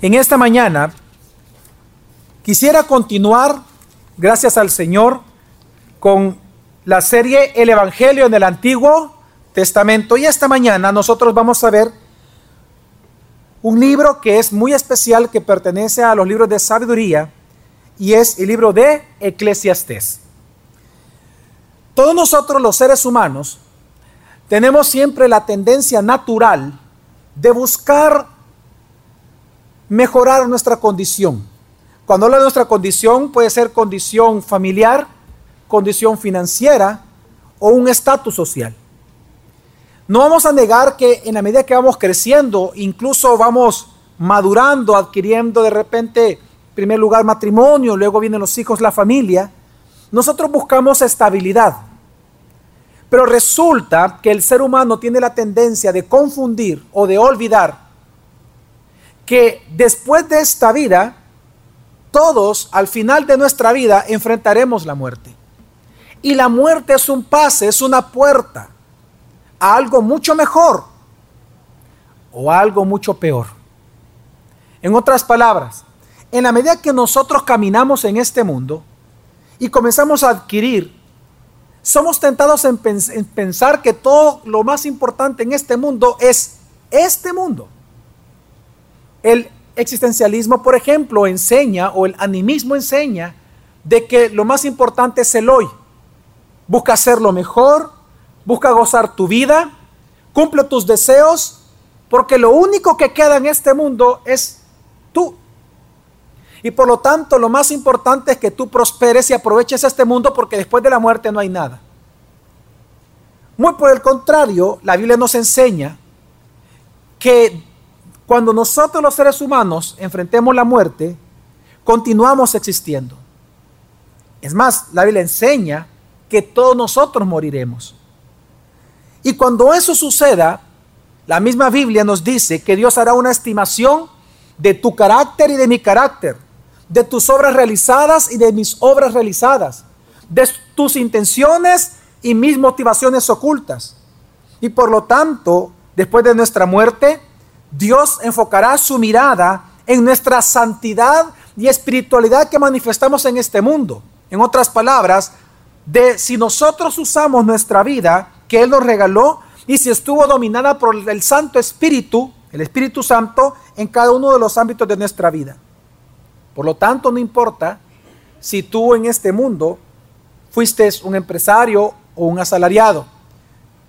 En esta mañana quisiera continuar, gracias al Señor, con la serie El Evangelio en el Antiguo Testamento. Y esta mañana nosotros vamos a ver un libro que es muy especial, que pertenece a los libros de sabiduría, y es el libro de Eclesiastés. Todos nosotros los seres humanos tenemos siempre la tendencia natural de buscar mejorar nuestra condición. Cuando hablo de nuestra condición, puede ser condición familiar, condición financiera o un estatus social. No vamos a negar que en la medida que vamos creciendo, incluso vamos madurando, adquiriendo de repente, en primer lugar, matrimonio, luego vienen los hijos, la familia, nosotros buscamos estabilidad. Pero resulta que el ser humano tiene la tendencia de confundir o de olvidar que después de esta vida, todos al final de nuestra vida enfrentaremos la muerte. Y la muerte es un pase, es una puerta a algo mucho mejor o a algo mucho peor. En otras palabras, en la medida que nosotros caminamos en este mundo y comenzamos a adquirir, somos tentados en, pensar que todo lo más importante en este mundo es este mundo. El existencialismo, por ejemplo, enseña, o el animismo enseña, de que lo más importante es el hoy. Busca hacer lo mejor, busca gozar tu vida, cumple tus deseos, porque lo único que queda en este mundo es tú. Y por lo tanto, lo más importante es que tú prosperes y aproveches este mundo porque después de la muerte no hay nada. Muy por el contrario, la Biblia nos enseña que cuando nosotros los seres humanos enfrentemos la muerte, continuamos existiendo. Es más, la Biblia enseña que todos nosotros moriremos. Y cuando eso suceda, la misma Biblia nos dice que Dios hará una estimación de tu carácter y de mi carácter, de tus obras realizadas y de mis obras realizadas, de tus intenciones y mis motivaciones ocultas. Y por lo tanto, después de nuestra muerte, Dios enfocará su mirada en nuestra santidad y espiritualidad que manifestamos en este mundo. En otras palabras, de si nosotros usamos nuestra vida que Él nos regaló y si estuvo dominada por el Santo Espíritu, el Espíritu Santo, en cada uno de los ámbitos de nuestra vida. Por lo tanto, no importa si tú en este mundo fuiste un empresario o un asalariado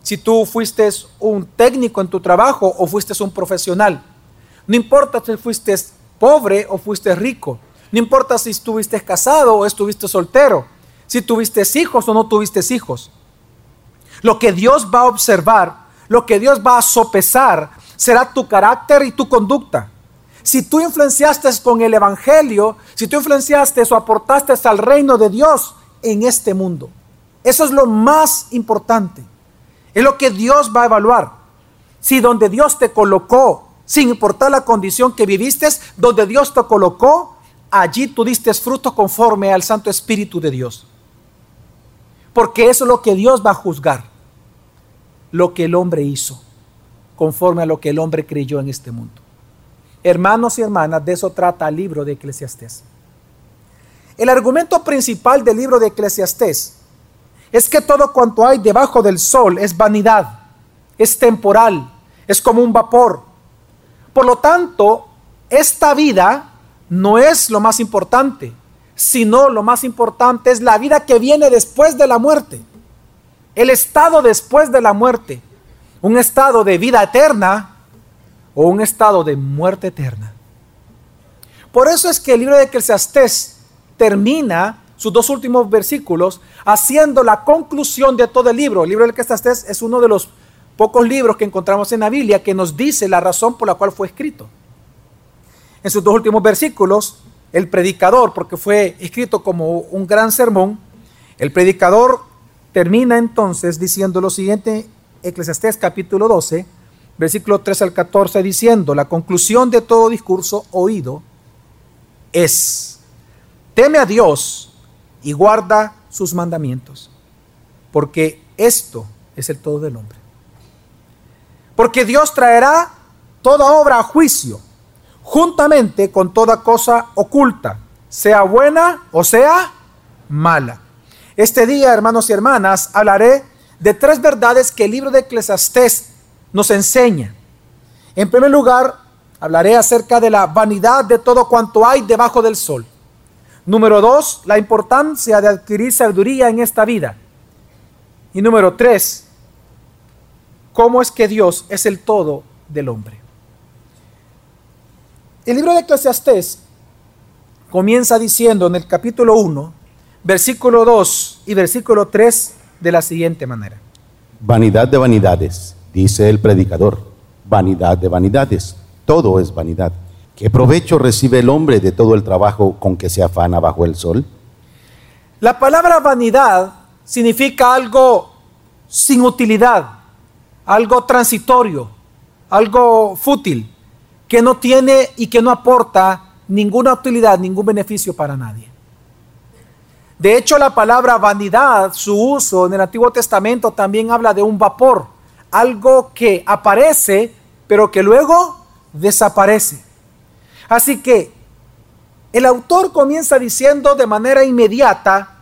si tú fuiste un técnico en tu trabajo o fuiste un profesional. No importa si fuiste pobre o fuiste rico. No importa si estuviste casado o estuviste soltero. Si tuviste hijos o no tuviste hijos. Lo que Dios va a observar, lo que Dios va a sopesar, será tu carácter y tu conducta. Si tú influenciaste con el Evangelio, si tú influenciaste o aportaste al reino de Dios en este mundo. Eso es lo más importante. Es lo que Dios va a evaluar. Si donde Dios te colocó, sin importar la condición que viviste, donde Dios te colocó, allí tú diste fruto conforme al Santo Espíritu de Dios. Porque eso es lo que Dios va a juzgar. Lo que el hombre hizo, conforme a lo que el hombre creyó en este mundo. Hermanos y hermanas, de eso trata el libro de Eclesiastés. El argumento principal del libro de Eclesiastés es que todo cuanto hay debajo del sol es vanidad, es temporal, es como un vapor. Por lo tanto, esta vida no es lo más importante, sino lo más importante es la vida que viene después de la muerte, el estado después de la muerte, un estado de vida eterna o un estado de muerte eterna. Por eso es que el libro de Eclesiastés termina sus dos últimos versículos, haciendo la conclusión de todo el libro. El libro del estás es uno de los pocos libros que encontramos en la Biblia que nos dice la razón por la cual fue escrito. En sus dos últimos versículos, el predicador, porque fue escrito como un gran sermón, el predicador termina entonces diciendo lo siguiente, Eclesiastés capítulo 12, versículo 3 al 14, diciendo, la conclusión de todo discurso oído es, teme a Dios y guarda sus mandamientos, porque esto es el todo del hombre. Porque Dios traerá toda obra a juicio, juntamente con toda cosa oculta, sea buena o sea mala. Este día, hermanos y hermanas, hablaré de tres verdades que el libro de Eclesiastés nos enseña. En primer lugar, hablaré acerca de la vanidad de todo cuanto hay debajo del sol. Número dos, la importancia de adquirir sabiduría en esta vida. Y número tres, cómo es que Dios es el todo del hombre. El libro de Eclesiastés comienza diciendo en el capítulo 1, versículo 2 y versículo 3 de la siguiente manera. Vanidad de vanidades, dice el predicador, vanidad de vanidades, todo es vanidad. ¿Qué provecho recibe el hombre de todo el trabajo con que se afana bajo el sol? La palabra vanidad significa algo sin utilidad, algo transitorio, algo fútil, que no tiene y que no aporta ninguna utilidad, ningún beneficio para nadie. De hecho, la palabra vanidad, su uso en el Antiguo Testamento también habla de un vapor, algo que aparece, pero que luego desaparece. Así que el autor comienza diciendo de manera inmediata,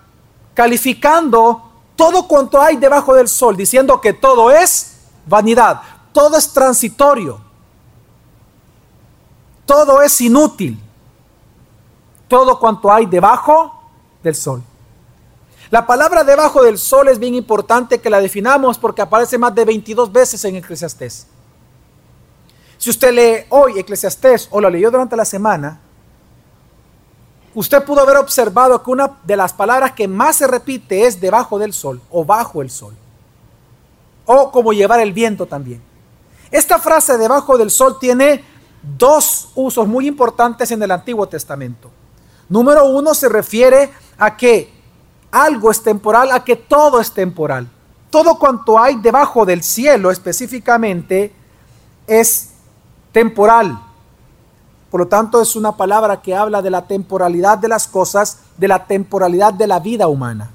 calificando todo cuanto hay debajo del sol, diciendo que todo es vanidad, todo es transitorio, todo es inútil, todo cuanto hay debajo del sol. La palabra debajo del sol es bien importante que la definamos porque aparece más de 22 veces en Eclesiastés. Si usted lee hoy Eclesiastés o lo leyó durante la semana, usted pudo haber observado que una de las palabras que más se repite es debajo del sol o bajo el sol. O como llevar el viento también. Esta frase debajo del sol tiene dos usos muy importantes en el Antiguo Testamento. Número uno se refiere a que algo es temporal, a que todo es temporal. Todo cuanto hay debajo del cielo específicamente es temporal. Por lo tanto, es una palabra que habla de la temporalidad de las cosas, de la temporalidad de la vida humana.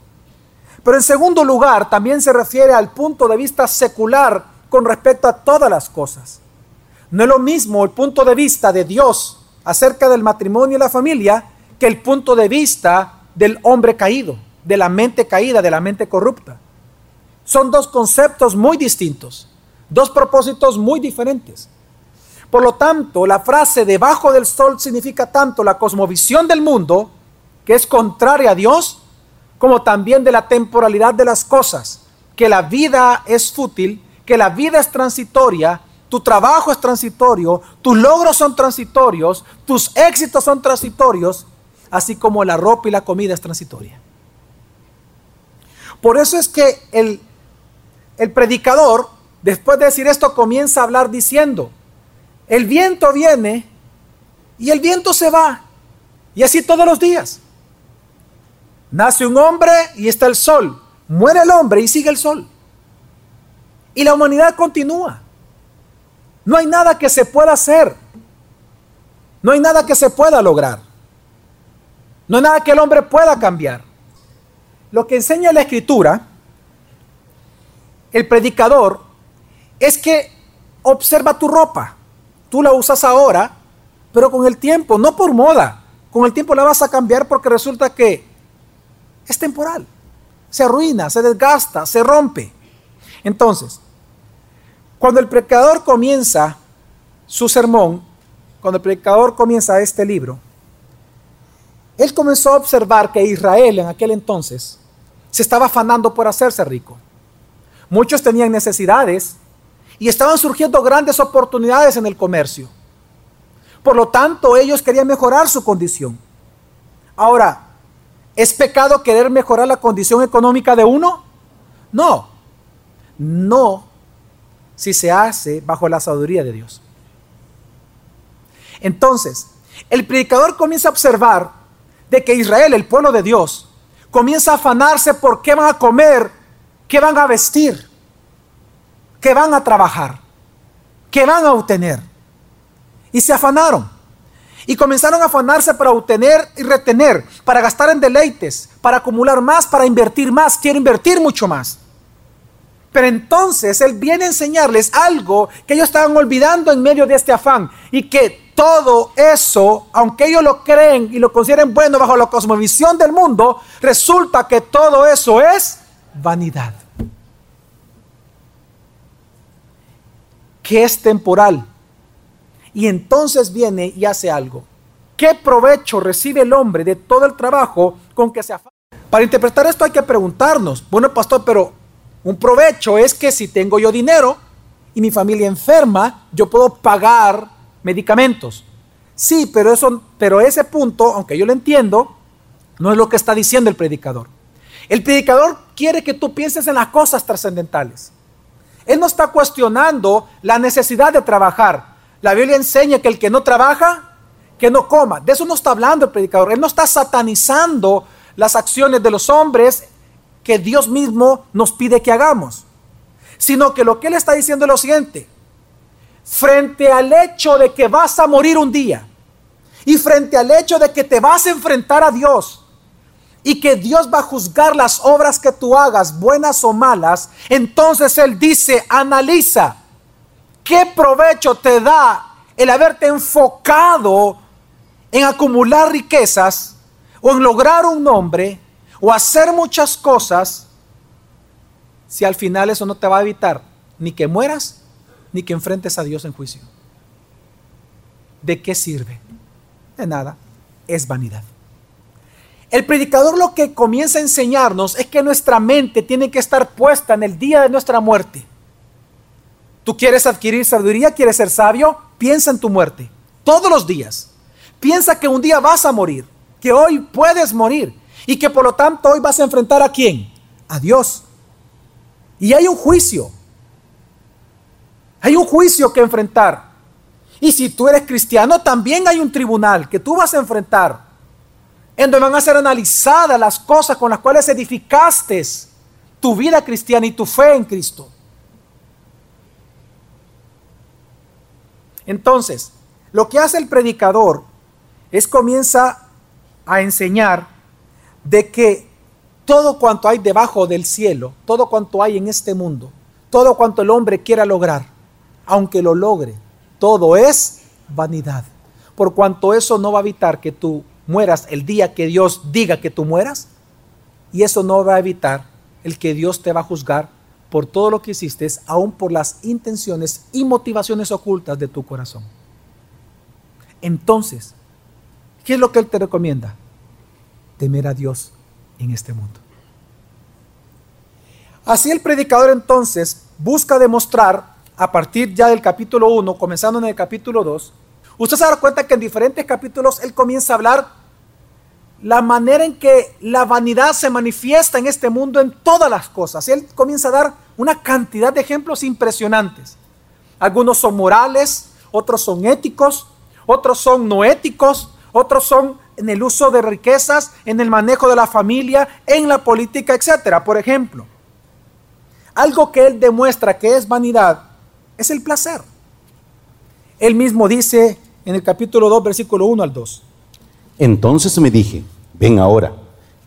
Pero en segundo lugar, también se refiere al punto de vista secular con respecto a todas las cosas. No es lo mismo el punto de vista de Dios acerca del matrimonio y la familia que el punto de vista del hombre caído, de la mente caída, de la mente corrupta. Son dos conceptos muy distintos, dos propósitos muy diferentes. Por lo tanto, la frase debajo del sol significa tanto la cosmovisión del mundo, que es contraria a Dios, como también de la temporalidad de las cosas, que la vida es fútil, que la vida es transitoria, tu trabajo es transitorio, tus logros son transitorios, tus éxitos son transitorios, así como la ropa y la comida es transitoria. Por eso es que el, el predicador, después de decir esto, comienza a hablar diciendo, el viento viene y el viento se va. Y así todos los días. Nace un hombre y está el sol. Muere el hombre y sigue el sol. Y la humanidad continúa. No hay nada que se pueda hacer. No hay nada que se pueda lograr. No hay nada que el hombre pueda cambiar. Lo que enseña la escritura, el predicador, es que observa tu ropa tú la usas ahora, pero con el tiempo, no por moda, con el tiempo la vas a cambiar porque resulta que es temporal. Se arruina, se desgasta, se rompe. Entonces, cuando el predicador comienza su sermón, cuando el predicador comienza este libro, él comenzó a observar que Israel en aquel entonces se estaba afanando por hacerse rico. Muchos tenían necesidades, y estaban surgiendo grandes oportunidades en el comercio. Por lo tanto, ellos querían mejorar su condición. Ahora, ¿es pecado querer mejorar la condición económica de uno? No, no si se hace bajo la sabiduría de Dios. Entonces, el predicador comienza a observar de que Israel, el pueblo de Dios, comienza a afanarse por qué van a comer, qué van a vestir que van a trabajar, que van a obtener. Y se afanaron. Y comenzaron a afanarse para obtener y retener, para gastar en deleites, para acumular más, para invertir más. Quiero invertir mucho más. Pero entonces Él viene a enseñarles algo que ellos estaban olvidando en medio de este afán y que todo eso, aunque ellos lo creen y lo consideren bueno bajo la cosmovisión del mundo, resulta que todo eso es vanidad. Que es temporal. Y entonces viene y hace algo. ¿Qué provecho recibe el hombre de todo el trabajo con que se afana? Para interpretar esto hay que preguntarnos, bueno pastor, pero un provecho es que si tengo yo dinero y mi familia enferma, yo puedo pagar medicamentos. Sí, pero, eso, pero ese punto, aunque yo lo entiendo, no es lo que está diciendo el predicador. El predicador quiere que tú pienses en las cosas trascendentales. Él no está cuestionando la necesidad de trabajar. La Biblia enseña que el que no trabaja, que no coma. De eso no está hablando el predicador. Él no está satanizando las acciones de los hombres que Dios mismo nos pide que hagamos, sino que lo que Él está diciendo es lo siguiente, frente al hecho de que vas a morir un día y frente al hecho de que te vas a enfrentar a Dios y que Dios va a juzgar las obras que tú hagas, buenas o malas, entonces Él dice, analiza, ¿qué provecho te da el haberte enfocado en acumular riquezas o en lograr un nombre o hacer muchas cosas si al final eso no te va a evitar ni que mueras ni que enfrentes a Dios en juicio. ¿De qué sirve? De nada, es vanidad. El predicador lo que comienza a enseñarnos es que nuestra mente tiene que estar puesta en el día de nuestra muerte. ¿Tú quieres adquirir sabiduría? ¿Quieres ser sabio? Piensa en tu muerte. Todos los días. Piensa que un día vas a morir. Que hoy puedes morir y que por lo tanto hoy vas a enfrentar a quién? A Dios. Y hay un juicio. Hay un juicio que enfrentar. Y si tú eres cristiano, también hay un tribunal que tú vas a enfrentar. En donde van a ser analizadas las cosas con las cuales edificaste tu vida cristiana y tu fe en Cristo. Entonces, lo que hace el predicador es comienza a enseñar de que todo cuanto hay debajo del cielo, todo cuanto hay en este mundo, todo cuanto el hombre quiera lograr, aunque lo logre, todo es vanidad. Por cuanto eso no va a evitar que tú mueras el día que Dios diga que tú mueras, y eso no va a evitar el que Dios te va a juzgar por todo lo que hiciste, aún por las intenciones y motivaciones ocultas de tu corazón. Entonces, ¿qué es lo que Él te recomienda? temer a Dios en este mundo. Así el predicador entonces busca demostrar a partir ya del capítulo 1, comenzando en el capítulo 2, usted se da cuenta que en diferentes capítulos él comienza a hablar la manera en que la vanidad se manifiesta en este mundo en todas las cosas. Él comienza a dar una cantidad de ejemplos impresionantes. Algunos son morales, otros son éticos, otros son no éticos, otros son en el uso de riquezas, en el manejo de la familia, en la política, etc. Por ejemplo, algo que él demuestra que es vanidad es el placer. Él mismo dice en el capítulo 2, versículo 1 al 2. Entonces me dije, ven ahora,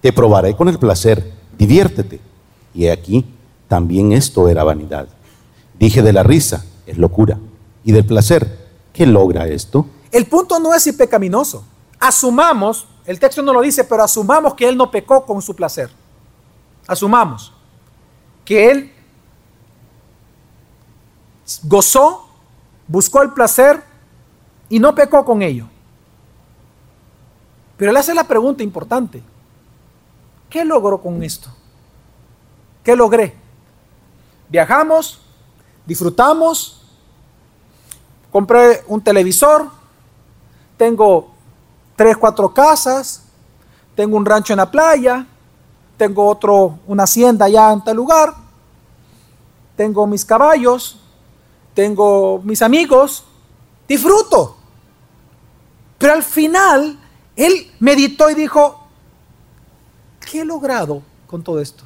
te probaré con el placer, diviértete. Y aquí también esto era vanidad. Dije de la risa, es locura. Y del placer, ¿qué logra esto? El punto no es si pecaminoso asumamos, el texto no lo dice, pero asumamos que él no pecó con su placer. Asumamos que él gozó, buscó el placer y no pecó con ello. Pero él hace la pregunta importante. ¿Qué logró con esto? ¿Qué logré? Viajamos, disfrutamos, compré un televisor, tengo tres, cuatro casas, tengo un rancho en la playa, tengo otro, una hacienda allá en tal lugar, tengo mis caballos, tengo mis amigos, disfruto. Pero al final, él meditó y dijo, ¿qué he logrado con todo esto?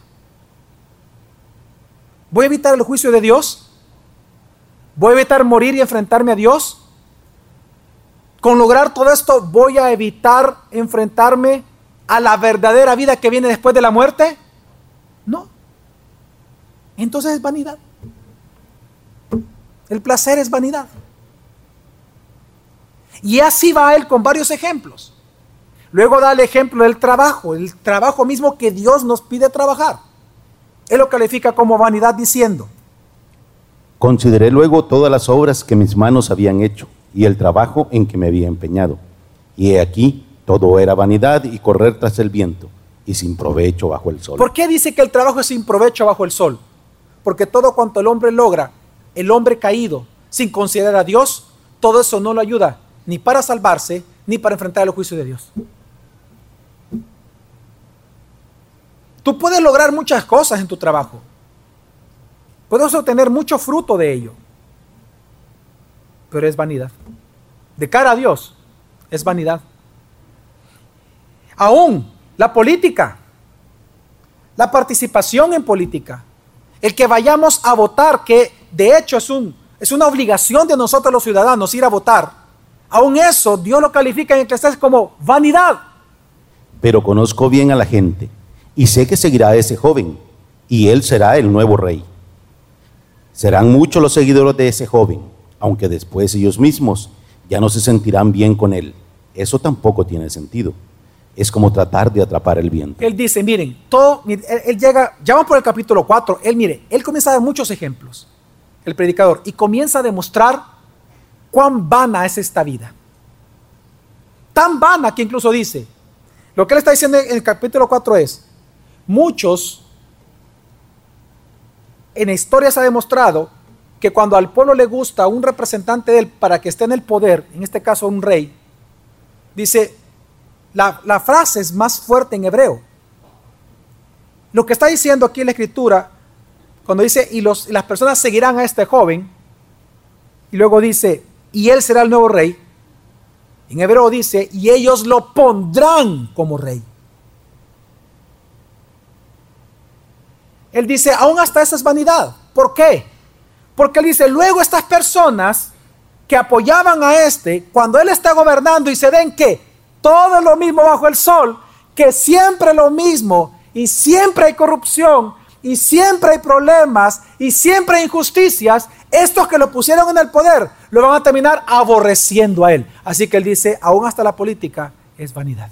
¿Voy a evitar el juicio de Dios? ¿Voy a evitar morir y enfrentarme a Dios? Con lograr todo esto voy a evitar enfrentarme a la verdadera vida que viene después de la muerte? No. entonces es vanidad. El placer es vanidad. Y así va él con varios ejemplos. Luego da el ejemplo del trabajo, el trabajo mismo que Dios nos pide trabajar. Él lo califica como vanidad diciendo, Consideré luego todas las obras que mis manos habían hecho y el trabajo en que me había empeñado. Y he aquí, todo era vanidad y correr tras el viento y sin provecho bajo el sol. ¿Por qué dice que el trabajo es sin provecho bajo el sol? Porque todo cuanto el hombre logra, el hombre caído, sin considerar a Dios, todo eso no lo ayuda ni para salvarse, ni para enfrentar el juicio de Dios. Tú puedes lograr muchas cosas en tu trabajo. Puedes obtener mucho fruto de ello. Pero es vanidad. De cara a Dios, es vanidad. Aún la política, la participación en política, el que vayamos a votar, que de hecho es, un, es una obligación de nosotros los ciudadanos ir a votar, aún eso Dios lo califica en Eclesiastes como vanidad. Pero conozco bien a la gente y sé que seguirá a ese joven y él será el nuevo rey. Serán muchos los seguidores de ese joven, aunque después ellos mismos ya no se sentirán bien con él. Eso tampoco tiene sentido es como tratar de atrapar el viento. Él dice, miren, todo, él, llega, ya vamos por el capítulo 4, él mire, él comienza a dar muchos ejemplos, el predicador, y comienza a demostrar cuán vana es esta vida. Tan vana que incluso dice, lo que él está diciendo en el capítulo 4 es, muchos en historia se ha demostrado que cuando al pueblo le gusta un representante de él para que esté en el poder, en este caso un rey, dice, la, frase es más fuerte en hebreo. Lo que está diciendo aquí en la escritura, cuando dice, y, las personas seguirán a este joven, y luego dice, y él será el nuevo rey, en hebreo dice, y ellos lo pondrán como rey. Él dice, aún hasta esa es vanidad. ¿Por qué? Porque él dice, luego estas personas que apoyaban a este, cuando él está gobernando y se den que todo lo mismo bajo el sol, que siempre lo mismo y siempre hay corrupción y siempre hay problemas y siempre hay injusticias, estos que lo pusieron en el poder lo van a terminar aborreciendo a él. Así que él dice, aún hasta la política es vanidad.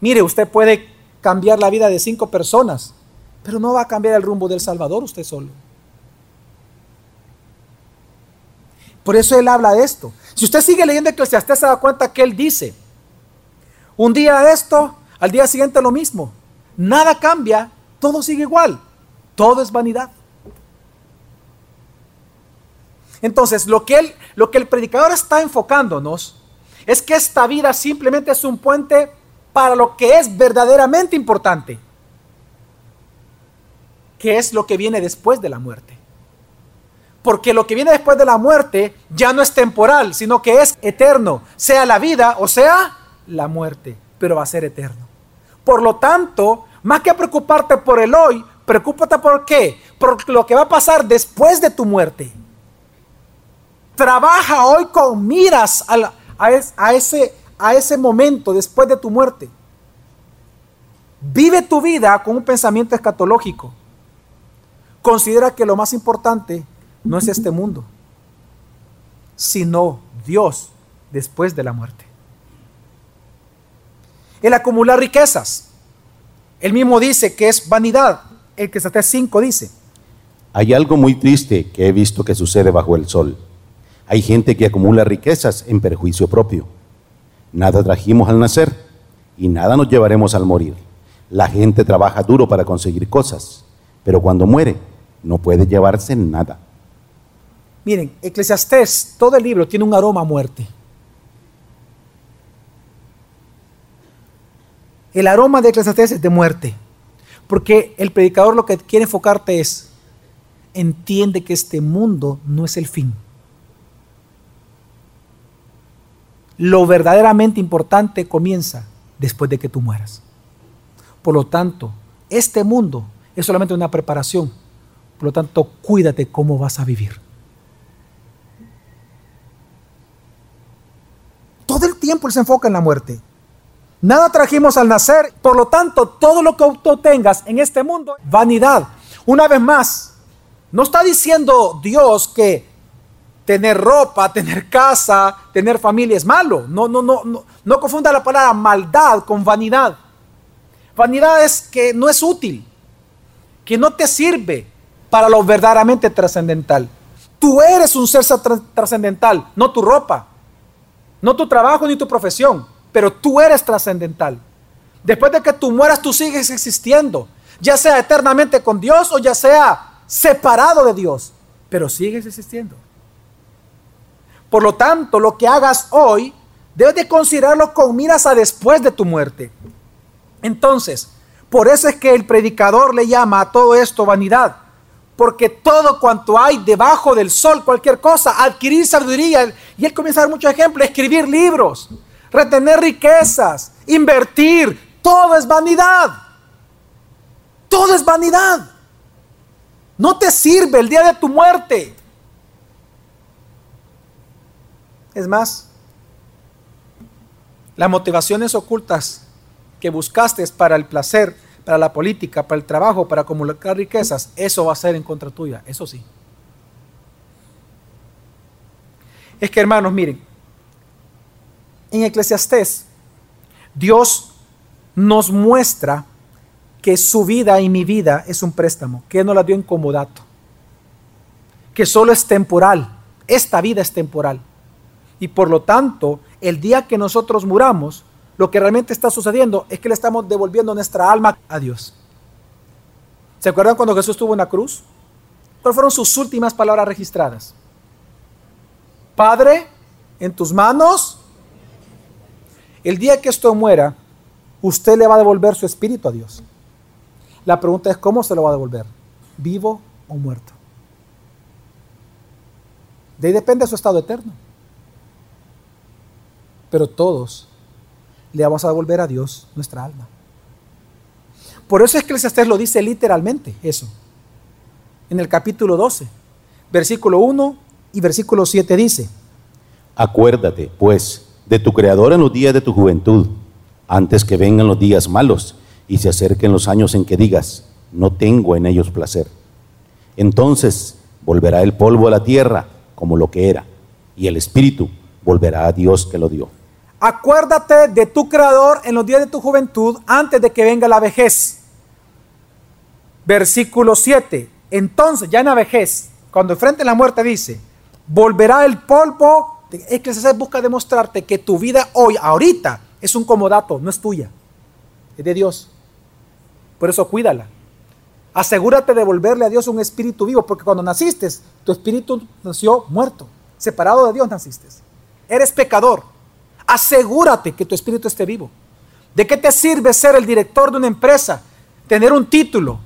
Mire, usted puede cambiar la vida de cinco personas, pero no va a cambiar el rumbo del Salvador usted solo. Por eso él habla de esto. Si usted sigue leyendo Eclesiastés, se da cuenta que él dice, un día esto, al día siguiente lo mismo. Nada cambia, todo sigue igual. Todo es vanidad. Entonces, lo que, el predicador está enfocándonos es que esta vida simplemente es un puente para lo que es verdaderamente importante, que es lo que viene después de la muerte porque lo que viene después de la muerte ya no es temporal, sino que es eterno, sea la vida o sea la muerte, pero va a ser eterno. Por lo tanto, más que preocuparte por el hoy, preocúpate por qué, por lo que va a pasar después de tu muerte. Trabaja hoy con miras a, ese, a ese momento después de tu muerte. Vive tu vida con un pensamiento escatológico. Considera que lo más importante no es este mundo, sino Dios después de la muerte. El acumular riquezas. Él mismo dice que es vanidad. El que está 5 dice. Hay algo muy triste que he visto que sucede bajo el sol. Hay gente que acumula riquezas en perjuicio propio. Nada trajimos al nacer y nada nos llevaremos al morir. La gente trabaja duro para conseguir cosas, pero cuando muere no puede llevarse nada. Miren, Eclesiastés, todo el libro tiene un aroma a muerte. El aroma de Eclesiastés es de muerte. Porque el predicador lo que quiere enfocarte es, entiende que este mundo no es el fin. Lo verdaderamente importante comienza después de que tú mueras. Por lo tanto, este mundo es solamente una preparación. Por lo tanto, cuídate cómo vas a vivir. Todo el tiempo él se enfoca en la muerte. Nada trajimos al nacer, por lo tanto, todo lo que tú tengas en este mundo, vanidad. Una vez más, no está diciendo Dios que tener ropa, tener casa, tener familia es malo. No, no, no, no, no confunda la palabra maldad con vanidad. Vanidad es que no es útil, que no te sirve para lo verdaderamente trascendental. Tú eres un ser trascendental, no tu ropa, no tu trabajo ni tu profesión, pero tú eres trascendental. Después de que tú mueras, tú sigues existiendo, ya sea eternamente con Dios o ya sea separado de Dios, pero sigues existiendo. Por lo tanto, lo que hagas hoy, debes de considerarlo con miras a después de tu muerte. Entonces, por eso es que el predicador le llama a todo esto vanidad. Porque todo cuanto hay debajo del sol, cualquier cosa, adquirir sabiduría. Y él comienza a dar muchos ejemplos, escribir libros, retener riquezas, invertir. Todo es vanidad. Todo es vanidad. No te sirve el día de tu muerte. Es más, las motivaciones ocultas que buscaste para el placer, para la política, para el trabajo, para acumular riquezas, eso va a ser en contra tuya, eso sí. Es que hermanos, miren, en Eclesiastés, Dios nos muestra que su vida y mi vida es un préstamo, que no la dio en comodato, que solo es temporal, esta vida es temporal. Y por lo tanto, el día que nosotros muramos, lo que realmente está sucediendo es que le estamos devolviendo nuestra alma a Dios. ¿Se acuerdan cuando Jesús estuvo en la cruz? ¿Cuáles fueron sus últimas palabras registradas? Padre, en tus manos. El día que esto muera, usted le va a devolver su espíritu a Dios. La pregunta es, ¿cómo se lo va a devolver? ¿Vivo o muerto? De ahí depende su estado eterno pero todos le vamos a devolver a Dios nuestra alma. Por eso es que Eclesiastés lo dice literalmente eso. En el capítulo 12, versículo 1 y versículo 7 dice, Acuérdate, pues, de tu Creador en los días de tu juventud, antes que vengan los días malos y se acerquen los años en que digas, no tengo en ellos placer. Entonces volverá el polvo a la tierra como lo que era, y el espíritu volverá a Dios que lo dio. Acuérdate de tu creador en los días de tu juventud antes de que venga la vejez. Versículo 7. Entonces, ya en la vejez, cuando enfrente la muerte dice, volverá el polvo. Es que se busca demostrarte que tu vida hoy, ahorita, es un comodato, no es tuya, es de Dios. Por eso cuídala. Asegúrate de volverle a Dios un espíritu vivo, porque cuando naciste, tu espíritu nació muerto, separado de Dios naciste. Eres pecador, Asegúrate que tu espíritu esté vivo. ¿De qué te sirve ser el director de una empresa? Tener un título,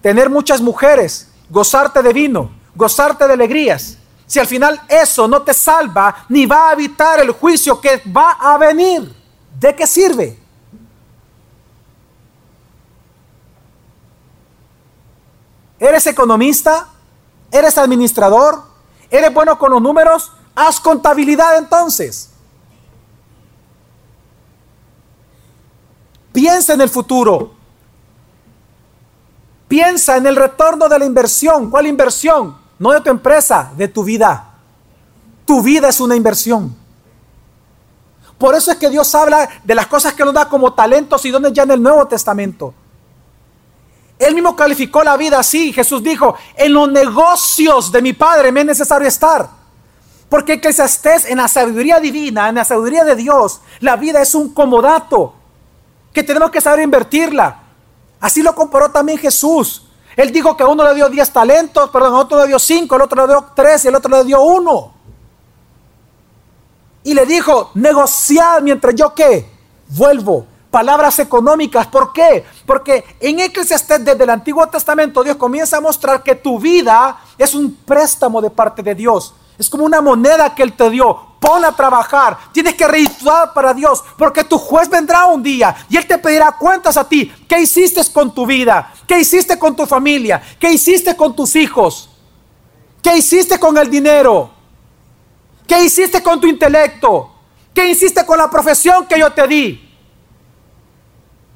tener muchas mujeres, gozarte de vino, gozarte de alegrías. Si al final eso no te salva ni va a evitar el juicio que va a venir, ¿de qué sirve? ¿Eres economista? ¿Eres administrador? ¿Eres bueno con los números? Haz contabilidad entonces. Piensa en el futuro. Piensa en el retorno de la inversión. ¿Cuál inversión? No de tu empresa, de tu vida. Tu vida es una inversión. Por eso es que Dios habla de las cosas que nos da como talentos y dones ya en el Nuevo Testamento. Él mismo calificó la vida así. Jesús dijo, en los negocios de mi Padre me es necesario estar. Porque que estés en la sabiduría divina, en la sabiduría de Dios, la vida es un comodato que tenemos que saber invertirla. Así lo comparó también Jesús. Él dijo que a uno le dio 10 talentos, perdón, a otro le dio 5, al otro le dio 3 y al otro le dio 1. Y le dijo, negociar mientras yo qué, vuelvo. Palabras económicas, ¿por qué? Porque en Eclesiastés desde el Antiguo Testamento Dios comienza a mostrar que tu vida es un préstamo de parte de Dios. Es como una moneda que Él te dio. Pon a trabajar. Tienes que rituar para Dios. Porque tu juez vendrá un día y Él te pedirá cuentas a ti. ¿Qué hiciste con tu vida? ¿Qué hiciste con tu familia? ¿Qué hiciste con tus hijos? ¿Qué hiciste con el dinero? ¿Qué hiciste con tu intelecto? ¿Qué hiciste con la profesión que yo te di?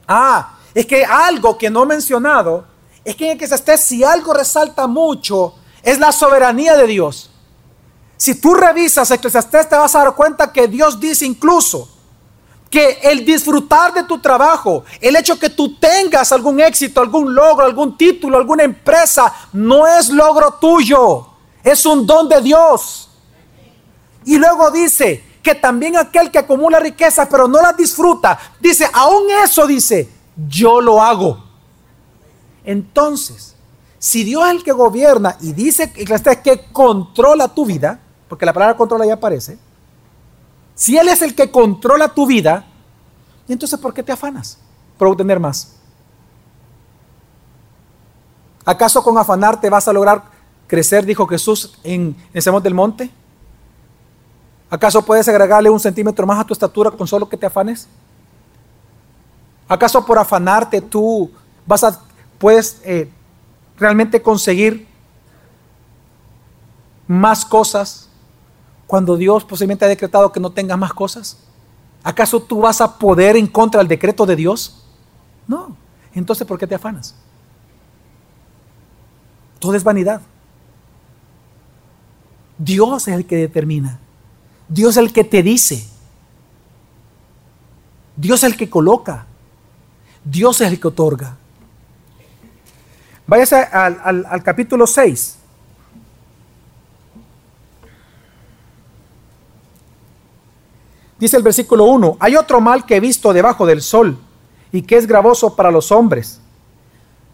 Ah, es que algo que no he mencionado es que en el que se esté, si algo resalta mucho, es la soberanía de Dios. Si tú revisas Eclesiastés, te vas a dar cuenta que Dios dice incluso que el disfrutar de tu trabajo, el hecho que tú tengas algún éxito, algún logro, algún título, alguna empresa, no es logro tuyo, es un don de Dios. Y luego dice que también aquel que acumula riquezas pero no las disfruta, dice, aún eso dice, yo lo hago. Entonces, si Dios es el que gobierna y dice que controla tu vida, porque la palabra controla ya aparece, si Él es el que controla tu vida, entonces ¿por qué te afanas por obtener más? ¿Acaso con afanar te vas a lograr crecer, dijo Jesús en, el Sermón del Monte? ¿Acaso puedes agregarle un centímetro más a tu estatura con solo que te afanes? ¿Acaso por afanarte tú vas a, puedes eh, realmente conseguir más cosas cuando Dios posiblemente ha decretado que no tengas más cosas? ¿Acaso tú vas a poder en contra del decreto de Dios? No. Entonces, ¿por qué te afanas? Todo es vanidad. Dios es el que determina. Dios es el que te dice. Dios es el que coloca. Dios es el que otorga. Váyase al, capítulo 6. Dice el versículo 1, hay otro mal que he visto debajo del sol y que es gravoso para los hombres.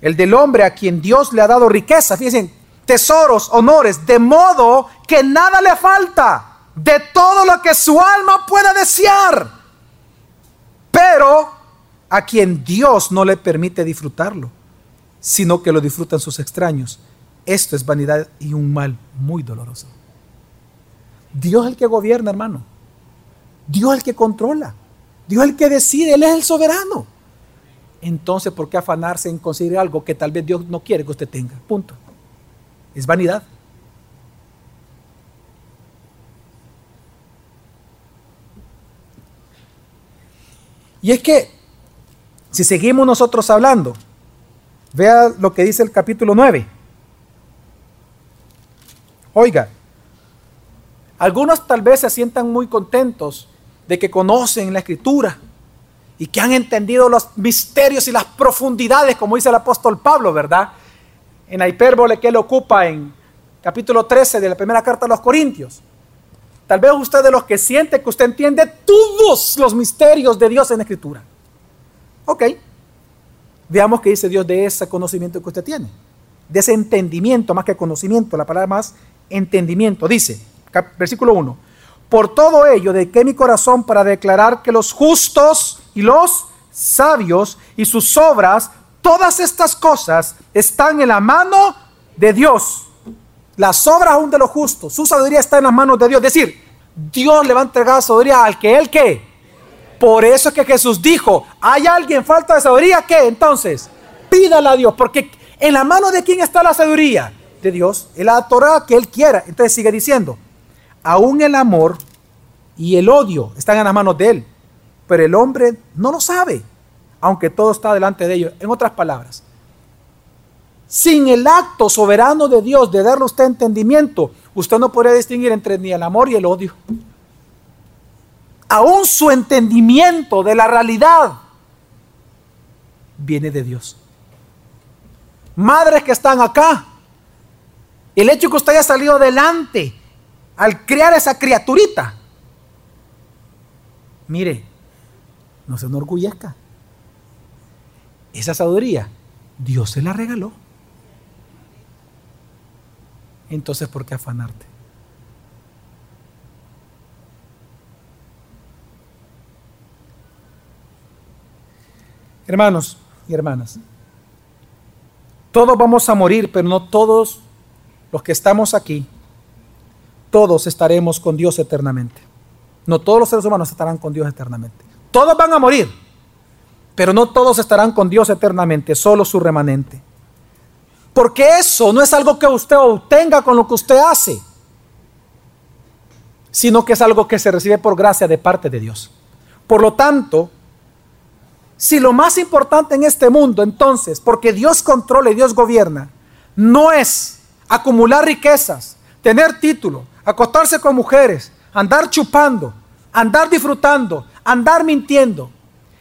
El del hombre a quien Dios le ha dado riqueza, fíjense, tesoros, honores, de modo que nada le falta de todo lo que su alma pueda desear. Pero a quien Dios no le permite disfrutarlo, sino que lo disfrutan sus extraños. Esto es vanidad y un mal muy doloroso. Dios es el que gobierna, hermano. Dios es el que controla. Dios es el que decide. Él es el soberano. Entonces, ¿por qué afanarse en conseguir algo que tal vez Dios no quiere que usted tenga? Punto. Es vanidad. Y es que, si seguimos nosotros hablando, vea lo que dice el capítulo 9. Oiga, algunos tal vez se sientan muy contentos de que conocen la escritura y que han entendido los misterios y las profundidades, como dice el apóstol Pablo, ¿verdad? En la hipérbole que él ocupa en capítulo 13 de la primera carta a los Corintios. Tal vez usted de los que siente que usted entiende todos los misterios de Dios en la escritura. Ok, veamos qué dice Dios de ese conocimiento que usted tiene, de ese entendimiento más que conocimiento, la palabra más entendimiento. Dice, versículo 1 por todo ello, de que mi corazón para declarar que los justos y los sabios y sus obras, todas estas cosas están en la mano de Dios. Las obras aún de los justos, su sabiduría está en las manos de Dios. Es decir, Dios le va a entregar sabiduría al que él que. Por eso es que Jesús dijo, ¿hay alguien falta de sabiduría? ¿Qué? Entonces, pídala a Dios, porque en la mano de quién está la sabiduría? De Dios. Él la Torah que él quiera. Entonces sigue diciendo, aún el amor y el odio están en las manos de él, pero el hombre no lo sabe, aunque todo está delante de ellos. En otras palabras, sin el acto soberano de Dios de darle a usted entendimiento, usted no podría distinguir entre ni el amor y el odio. Aún su entendimiento de la realidad viene de Dios. Madres que están acá, el hecho que usted haya salido adelante al crear esa criaturita. Mire, no se enorgullezca. Esa sabiduría, Dios se la regaló. Entonces, ¿por qué afanarte? Hermanos y hermanas, todos vamos a morir, pero no todos los que estamos aquí todos estaremos con Dios eternamente. No todos los seres humanos estarán con Dios eternamente. Todos van a morir, pero no todos estarán con Dios eternamente, solo su remanente. Porque eso no es algo que usted obtenga con lo que usted hace, sino que es algo que se recibe por gracia de parte de Dios. Por lo tanto, Si lo más importante en este mundo, entonces, porque Dios controla y Dios gobierna, no es acumular riquezas, tener título, acostarse con mujeres, andar chupando, andar disfrutando, andar mintiendo.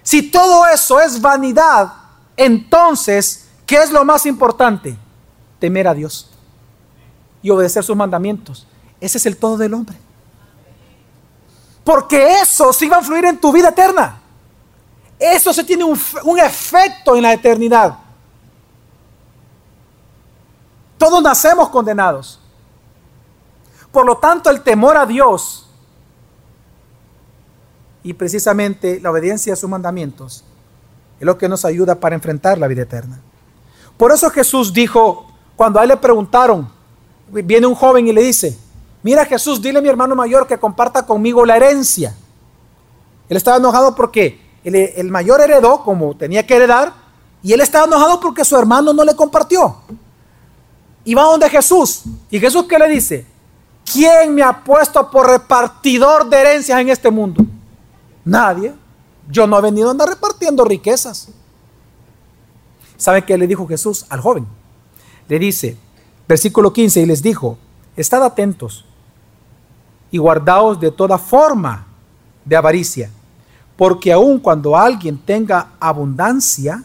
Si todo eso es vanidad, entonces, ¿qué es lo más importante? Temer a Dios y obedecer sus mandamientos. Ese es el todo del hombre. Porque eso sí va a influir en tu vida eterna. Eso se tiene un, un efecto en la eternidad. Todos nacemos condenados. Por lo tanto, el temor a Dios y precisamente la obediencia a sus mandamientos es lo que nos ayuda para enfrentar la vida eterna. Por eso Jesús dijo, cuando a él le preguntaron, viene un joven y le dice, mira Jesús, dile a mi hermano mayor que comparta conmigo la herencia. Él estaba enojado porque el, mayor heredó como tenía que heredar y él estaba enojado porque su hermano no le compartió. Y va donde Jesús. ¿Y Jesús qué le dice? ¿Quién me ha puesto por repartidor de herencias en este mundo? Nadie. Yo no he venido a andar repartiendo riquezas. ¿Sabe qué le dijo Jesús al joven? Le dice, versículo 15, y les dijo, estad atentos y guardaos de toda forma de avaricia, porque aun cuando alguien tenga abundancia,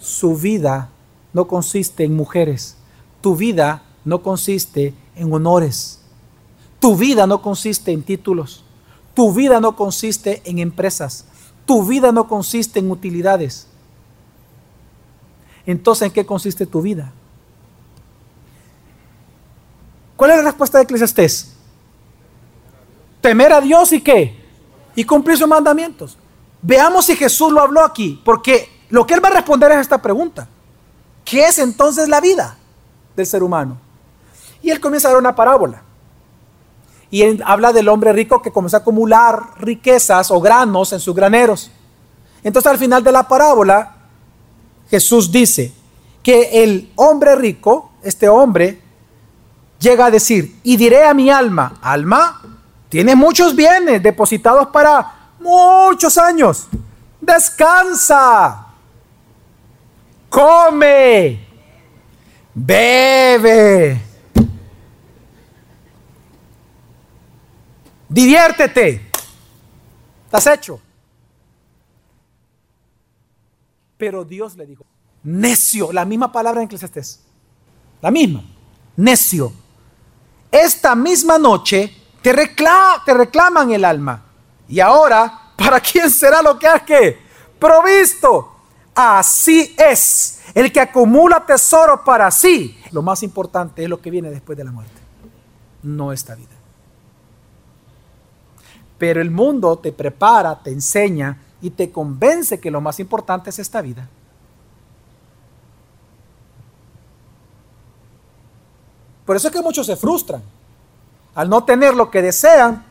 su vida no consiste en mujeres, tu vida no consiste en honores, tu vida no consiste en títulos, tu vida no consiste en empresas, tu vida no consiste en utilidades. Entonces, ¿en qué consiste tu vida? ¿Cuál es la respuesta de Eclesiastés? Temer a Dios y qué? Y cumplir sus mandamientos. Veamos si Jesús lo habló aquí, porque lo que él va a responder es esta pregunta. ¿Qué es entonces la vida del ser humano? Y él comienza a dar una parábola. Y él habla del hombre rico que comenzó a acumular riquezas o granos en sus graneros. Entonces al final de la parábola, Jesús dice que el hombre rico, este hombre, llega a decir, y diré a mi alma, alma, tiene muchos bienes depositados para muchos años, descansa, come, bebe Diviértete. Estás hecho. Pero Dios le dijo, necio, la misma palabra en Eclesiastés. La misma. Necio. Esta misma noche te, te reclaman el alma. Y ahora, ¿para quién será lo que has que provisto? Así es. El que acumula tesoro para sí. Lo más importante es lo que viene después de la muerte. No esta vida. Pero el mundo te prepara, te enseña y te convence que lo más importante es esta vida. Por eso es que muchos se frustran. Al no tener lo que desean,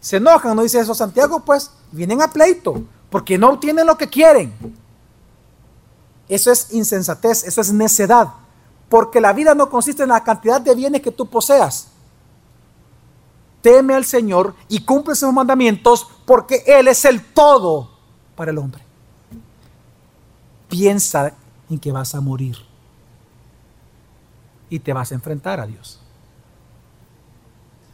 se enojan, no dice eso Santiago, pues vienen a pleito, porque no obtienen lo que quieren. Eso es insensatez, eso es necedad, porque la vida no consiste en la cantidad de bienes que tú poseas, teme al Señor y cumple sus mandamientos porque Él es el todo para el hombre. Piensa en que vas a morir y te vas a enfrentar a Dios.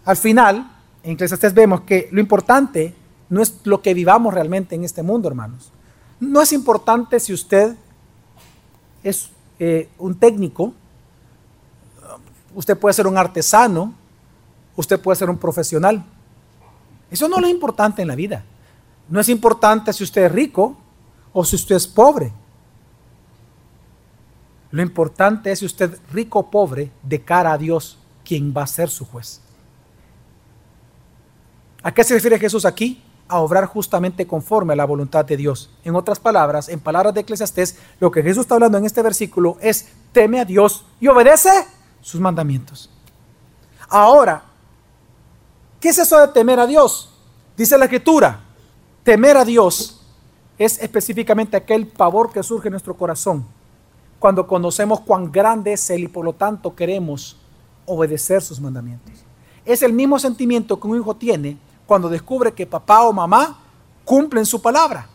Al final, en Eclesiastes vemos que lo importante no es lo que vivamos realmente en este mundo, hermanos. No es importante si usted es eh, un técnico, usted puede ser un artesano, usted puede ser un profesional. Eso no es importante en la vida. No es importante si usted es rico o si usted es pobre. Lo importante es si usted es rico o pobre de cara a Dios, quien va a ser su juez. ¿A qué se refiere Jesús aquí? A obrar justamente conforme a la voluntad de Dios. En otras palabras, en palabras de Eclesiastés, lo que Jesús está hablando en este versículo es teme a Dios y obedece sus mandamientos. Ahora, ¿Qué es eso de temer a Dios? Dice la escritura, temer a Dios es específicamente aquel pavor que surge en nuestro corazón cuando conocemos cuán grande es Él y por lo tanto queremos obedecer sus mandamientos. Es el mismo sentimiento que un hijo tiene cuando descubre que papá o mamá cumplen su palabra.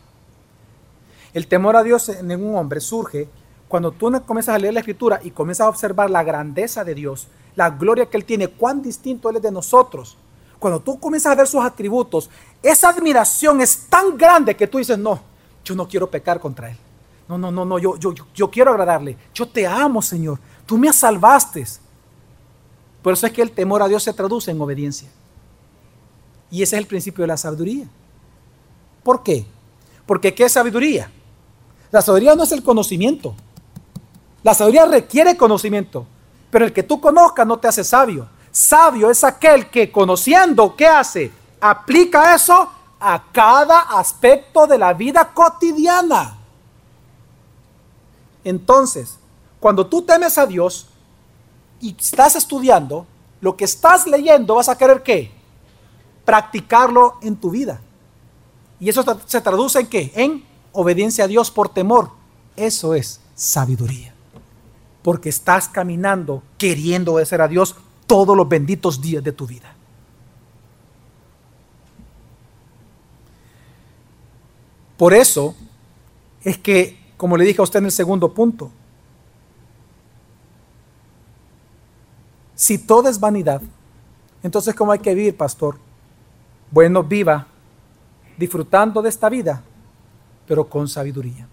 El temor a Dios en un hombre surge cuando tú comienzas a leer la escritura y comienzas a observar la grandeza de Dios, la gloria que Él tiene, cuán distinto Él es de nosotros. Cuando tú comienzas a ver sus atributos, esa admiración es tan grande que tú dices, no, yo no quiero pecar contra Él. No, no, no, no, yo, yo, yo quiero agradarle. Yo te amo, Señor. Tú me salvaste. Por eso es que el temor a Dios se traduce en obediencia. Y ese es el principio de la sabiduría. ¿Por qué? Porque ¿qué es sabiduría? La sabiduría no es el conocimiento. La sabiduría requiere conocimiento, pero el que tú conozcas no te hace sabio. Sabio es aquel que conociendo, ¿qué hace? Aplica eso a cada aspecto de la vida cotidiana. Entonces, cuando tú temes a Dios y estás estudiando, lo que estás leyendo vas a querer qué? Practicarlo en tu vida. Y eso se traduce en qué? En obediencia a Dios por temor. Eso es sabiduría. Porque estás caminando queriendo obedecer a Dios todos los benditos días de tu vida. Por eso es que, como le dije a usted en el segundo punto, si todo es vanidad, entonces ¿cómo hay que vivir, pastor? Bueno, viva disfrutando de esta vida, pero con sabiduría.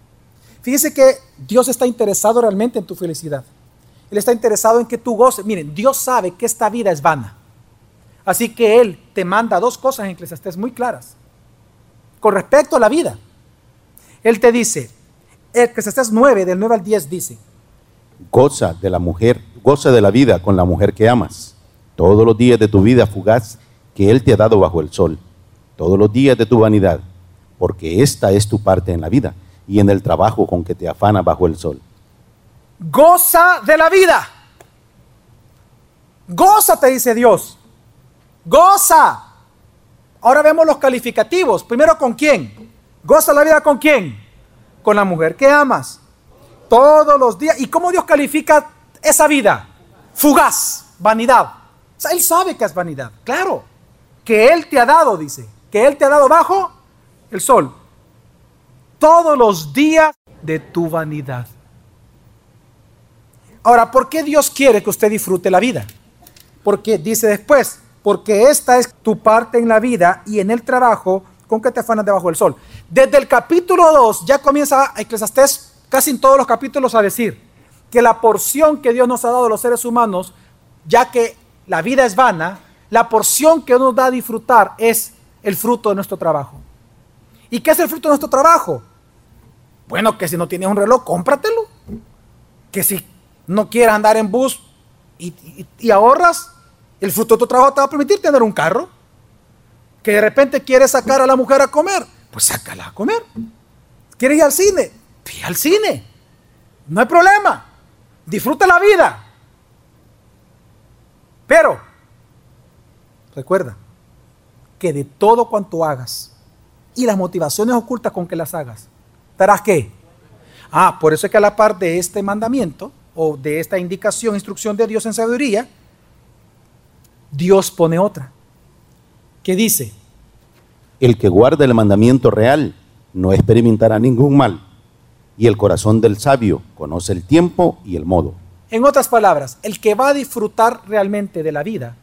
Fíjese que Dios está interesado realmente en tu felicidad. Él está interesado en que tú goces. Miren, Dios sabe que esta vida es vana. Así que Él te manda dos cosas en Eclesiastés muy claras. Con respecto a la vida, Él te dice, Eclesiastés 9, del 9 al 10 dice, Goza de la mujer, goza de la vida con la mujer que amas. Todos los días de tu vida fugaz que Él te ha dado bajo el sol. Todos los días de tu vanidad porque esta es tu parte en la vida y en el trabajo con que te afana bajo el sol. Goza de la vida. Goza, te dice Dios. Goza. Ahora vemos los calificativos. Primero, ¿con quién? Goza la vida con quién? Con la mujer que amas. Todos los días. ¿Y cómo Dios califica esa vida? Fugaz, vanidad. Él sabe que es vanidad. Claro. Que Él te ha dado, dice. Que Él te ha dado bajo el sol, todos los días de tu vanidad. Ahora, ¿por qué Dios quiere que usted disfrute la vida? Porque dice después, porque esta es tu parte en la vida y en el trabajo con que te afanas debajo del sol. Desde el capítulo 2 ya comienza Eclesiastés casi en todos los capítulos a decir que la porción que Dios nos ha dado a los seres humanos, ya que la vida es vana, la porción que nos da a disfrutar es el fruto de nuestro trabajo. ¿Y qué es el fruto de nuestro trabajo? Bueno, que si no tienes un reloj, cómpratelo. Que si no quieres andar en bus y, ahorras, el fruto de tu trabajo te va a permitir tener un carro. Que de repente quieres sacar a la mujer a comer, pues sácala a comer. ¿Quieres ir al cine? Al cine. No hay problema. Disfruta la vida. Pero, recuerda que de todo cuanto hagas, y las motivaciones ocultas con que las hagas. ¿Estarás qué? Ah, por eso es que a la par de este mandamiento o de esta indicación, instrucción de Dios en sabiduría, Dios pone otra. ¿Qué dice? El que guarda el mandamiento real no experimentará ningún mal, y el corazón del sabio conoce el tiempo y el modo. En otras palabras, el que va a disfrutar realmente de la vida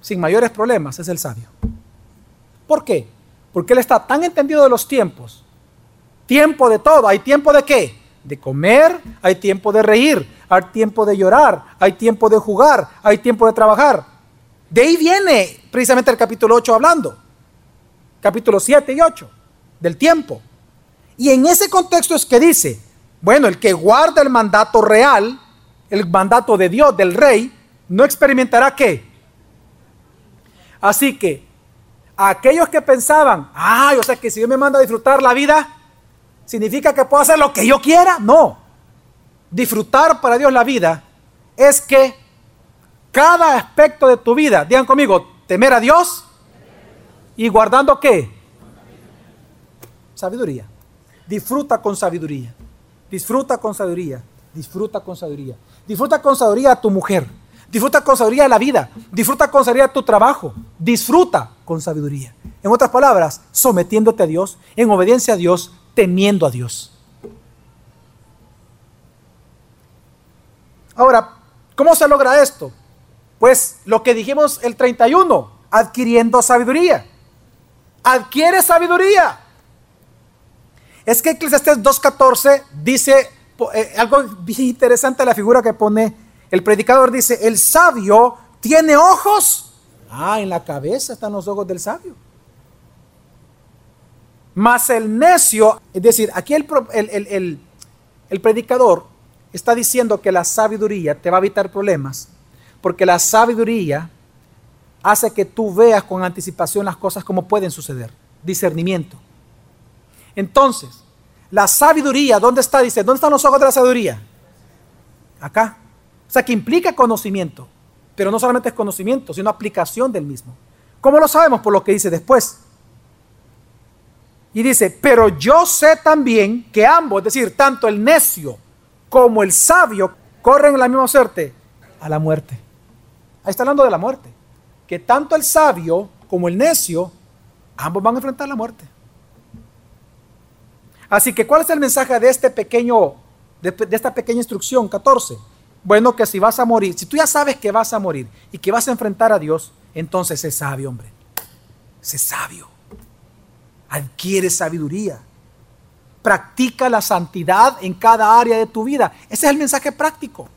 sin mayores problemas es el sabio. ¿Por qué? Porque Él está tan entendido de los tiempos. Tiempo de todo. ¿Hay tiempo de qué? De comer, hay tiempo de reír, hay tiempo de llorar, hay tiempo de jugar, hay tiempo de trabajar. De ahí viene precisamente el capítulo 8 hablando. Capítulo 7 y 8 del tiempo. Y en ese contexto es que dice, bueno, el que guarda el mandato real, el mandato de Dios, del rey, no experimentará qué. Así que aquellos que pensaban, ay, o sea que si Dios me manda a disfrutar la vida, significa que puedo hacer lo que yo quiera. No. Disfrutar para Dios la vida es que cada aspecto de tu vida, digan conmigo, temer a Dios y guardando qué? Sabiduría. Disfruta con sabiduría. Disfruta con sabiduría. Disfruta con sabiduría. Disfruta con sabiduría a tu mujer Disfruta con sabiduría de la vida. Disfruta con sabiduría de tu trabajo. Disfruta con sabiduría. En otras palabras, sometiéndote a Dios, en obediencia a Dios, temiendo a Dios. Ahora, ¿cómo se logra esto? Pues lo que dijimos el 31, adquiriendo sabiduría. Adquiere sabiduría. Es que Eclesiastes 2.14 dice eh, algo interesante la figura que pone el predicador. Dice, el sabio tiene ojos. Ah, en la cabeza están los ojos del sabio. Mas el necio, es decir, aquí el, el, el predicador está diciendo que la sabiduría te va a evitar problemas, porque la sabiduría hace que tú veas con anticipación las cosas como pueden suceder. Discernimiento. Entonces, la sabiduría, ¿dónde está? Dice, ¿dónde están los ojos de la sabiduría? Acá. O sea, que implica conocimiento, pero no solamente es conocimiento, sino aplicación del mismo. ¿Cómo lo sabemos? Por lo que dice después. Y dice, pero yo sé también que ambos, es decir, tanto el necio como el sabio, corren la misma suerte, a la muerte. Ahí está hablando de la muerte. Que tanto el sabio como el necio, ambos van a enfrentar la muerte. Así que, ¿cuál es el mensaje de este pequeño, de, esta pequeña instrucción 14? Bueno, que si vas a morir, si tú ya sabes que vas a morir y que vas a enfrentar a Dios, entonces sé sabio, hombre. Sé sabio. Adquiere sabiduría. Practica la santidad en cada área de tu vida. Ese es el mensaje práctico.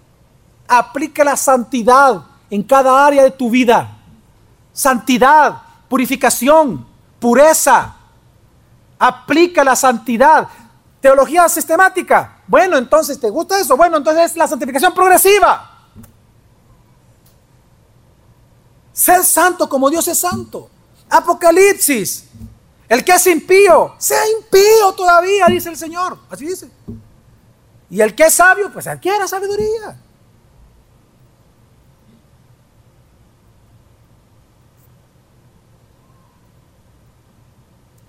Aplica la santidad en cada área de tu vida. Santidad, purificación, pureza, aplica la santidad. Teología sistemática. Bueno, entonces, ¿te gusta eso? Bueno, entonces es la santificación progresiva. Ser santo como Dios es santo. Apocalipsis. El que es impío, sea impío todavía, dice el Señor. Así dice. Y el que es sabio, pues adquiera sabiduría.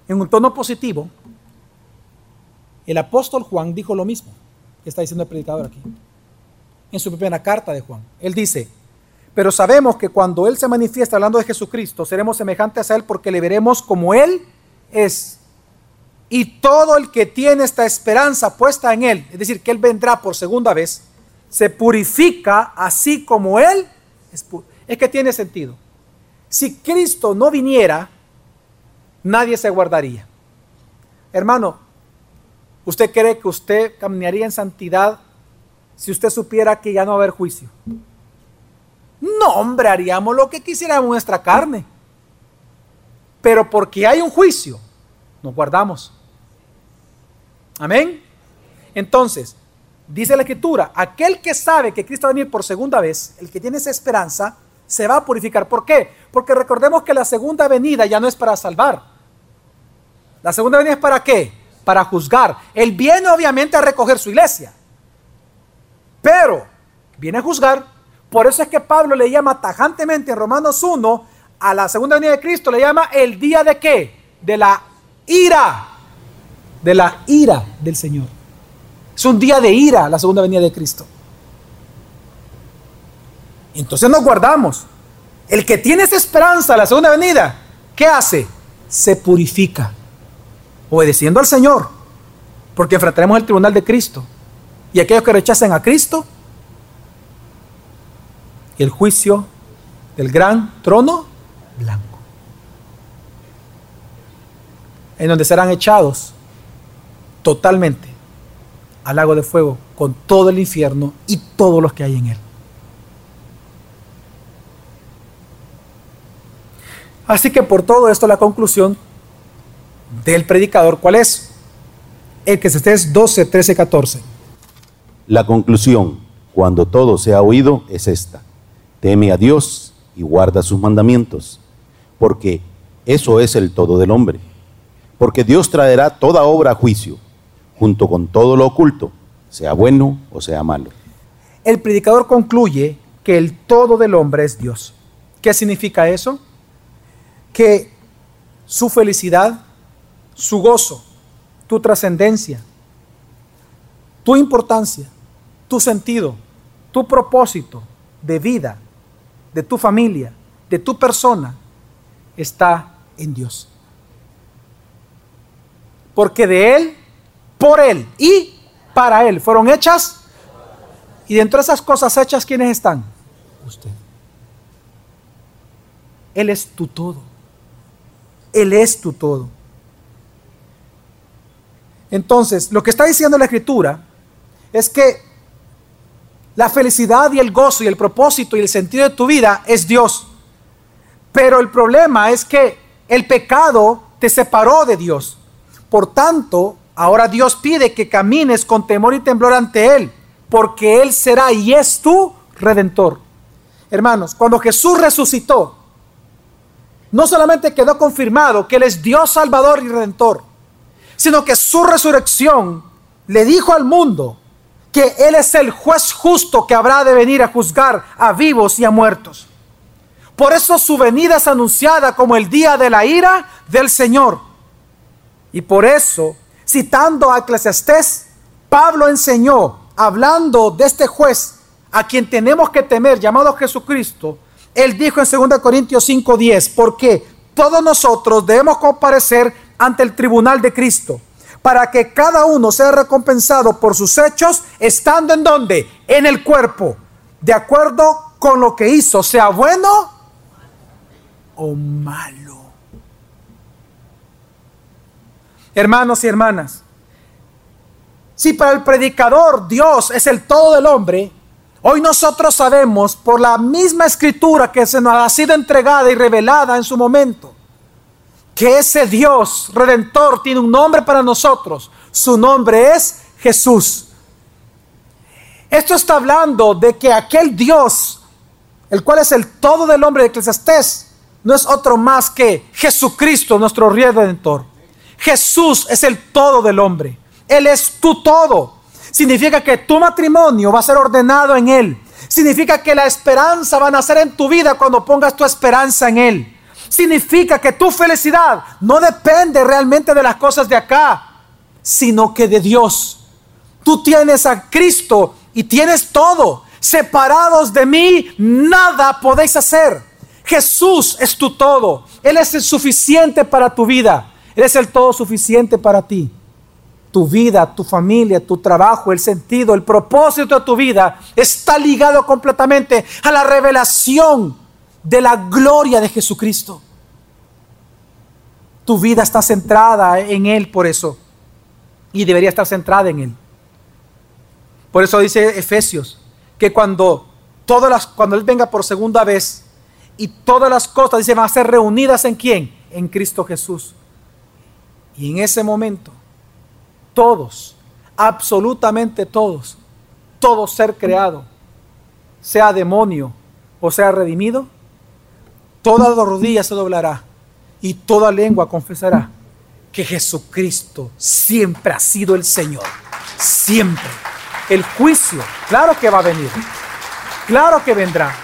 En un tono positivo, el apóstol Juan dijo lo mismo que está diciendo el predicador aquí. En su primera carta de Juan. Él dice, pero sabemos que cuando Él se manifiesta hablando de Jesucristo, seremos semejantes a Él porque le veremos como Él es. Y todo el que tiene esta esperanza puesta en Él, es decir, que Él vendrá por segunda vez, se purifica así como Él es, es que tiene sentido. Si Cristo no viniera, nadie se guardaría. Hermano, ¿usted cree que usted caminaría en santidad si usted supiera que ya no va a haber juicio? No, hombre, haríamos lo que quisiéramos nuestra carne. Pero porque hay un juicio, nos guardamos. Amén. Entonces, dice la escritura, aquel que sabe que Cristo va a venir por segunda vez, el que tiene esa esperanza, se va a purificar. ¿Por qué? Porque recordemos que la segunda venida ya no es para salvar. La segunda venida es para qué? Para juzgar. Él viene obviamente a recoger su iglesia. Pero viene a juzgar. Por eso es que Pablo le llama tajantemente en Romanos 1 a la segunda venida de Cristo, le llama el día de qué? De la ira. De la ira del Señor. Es un día de ira la segunda venida de Cristo. Entonces nos guardamos. El que tiene esa esperanza, la segunda venida, ¿qué hace? Se purifica, obedeciendo al Señor, porque enfrentaremos el tribunal de Cristo. Y aquellos que rechacen a Cristo, el juicio del gran trono blanco, en donde serán echados totalmente al lago de fuego con todo el infierno y todos los que hay en él. Así que por todo esto la conclusión del predicador, ¿cuál es? El que se esté 12, 13, 14. La conclusión, cuando todo se ha oído, es esta. Teme a Dios y guarda sus mandamientos, porque eso es el todo del hombre. Porque Dios traerá toda obra a juicio, junto con todo lo oculto, sea bueno o sea malo. El predicador concluye que el todo del hombre es Dios. ¿Qué significa eso? que su felicidad, su gozo, tu trascendencia, tu importancia, tu sentido, tu propósito de vida, de tu familia, de tu persona, está en Dios. Porque de Él por Él y para Él. Fueron hechas. Y dentro de esas cosas hechas, ¿quiénes están? Usted. Él es tu todo. Él es tu todo. Entonces, lo que está diciendo la Escritura es que la felicidad y el gozo y el propósito y el sentido de tu vida es Dios. Pero el problema es que el pecado te separó de Dios. Por tanto, ahora Dios pide que camines con temor y temblor ante Él, porque Él será y es tu redentor. Hermanos, cuando Jesús resucitó, no solamente quedó confirmado que Él es Dios Salvador y Redentor, sino que su resurrección le dijo al mundo que Él es el juez justo que habrá de venir a juzgar a vivos y a muertos. Por eso su venida es anunciada como el día de la ira del Señor. Y por eso, citando a Eclesiastés, Pablo enseñó, hablando de este juez a quien tenemos que temer, llamado Jesucristo, él dijo en 2 Corintios 5:10, porque todos nosotros debemos comparecer ante el tribunal de Cristo, para que cada uno sea recompensado por sus hechos, estando en donde? En el cuerpo, de acuerdo con lo que hizo, sea bueno o malo. Hermanos y hermanas, si para el predicador Dios es el todo del hombre, hoy nosotros sabemos por la misma escritura que se nos ha sido entregada y revelada en su momento, que ese Dios redentor tiene un nombre para nosotros. Su nombre es Jesús. Esto está hablando de que aquel Dios, el cual es el todo del hombre de Eclesiastés, no es otro más que Jesucristo, nuestro redentor. Jesús es el todo del hombre. Él es tu todo. Significa que tu matrimonio va a ser ordenado en Él. Significa que la esperanza va a nacer en tu vida cuando pongas tu esperanza en Él significa que tu felicidad no depende realmente de las cosas de acá, sino que de Dios. Tú tienes a Cristo y tienes todo. Separados de mí, nada podéis hacer. Jesús es tu todo. Él es el suficiente para tu vida. Él es el todo suficiente para ti. Tu vida, tu familia, tu trabajo, el sentido, el propósito de tu vida está ligado completamente a la revelación de la gloria de Jesucristo. Tu vida está centrada en Él por eso. Y debería estar centrada en Él. Por eso dice Efesios, que cuando todas las, cuando Él venga por segunda vez y todas las cosas, dice, van a ser reunidas en quién? En Cristo Jesús. Y en ese momento, todos, absolutamente todos, todo ser creado, sea demonio o sea redimido, toda rodilla se doblará y toda lengua confesará que Jesucristo siempre ha sido el Señor. Siempre. El juicio, claro que va a venir. Claro que vendrá.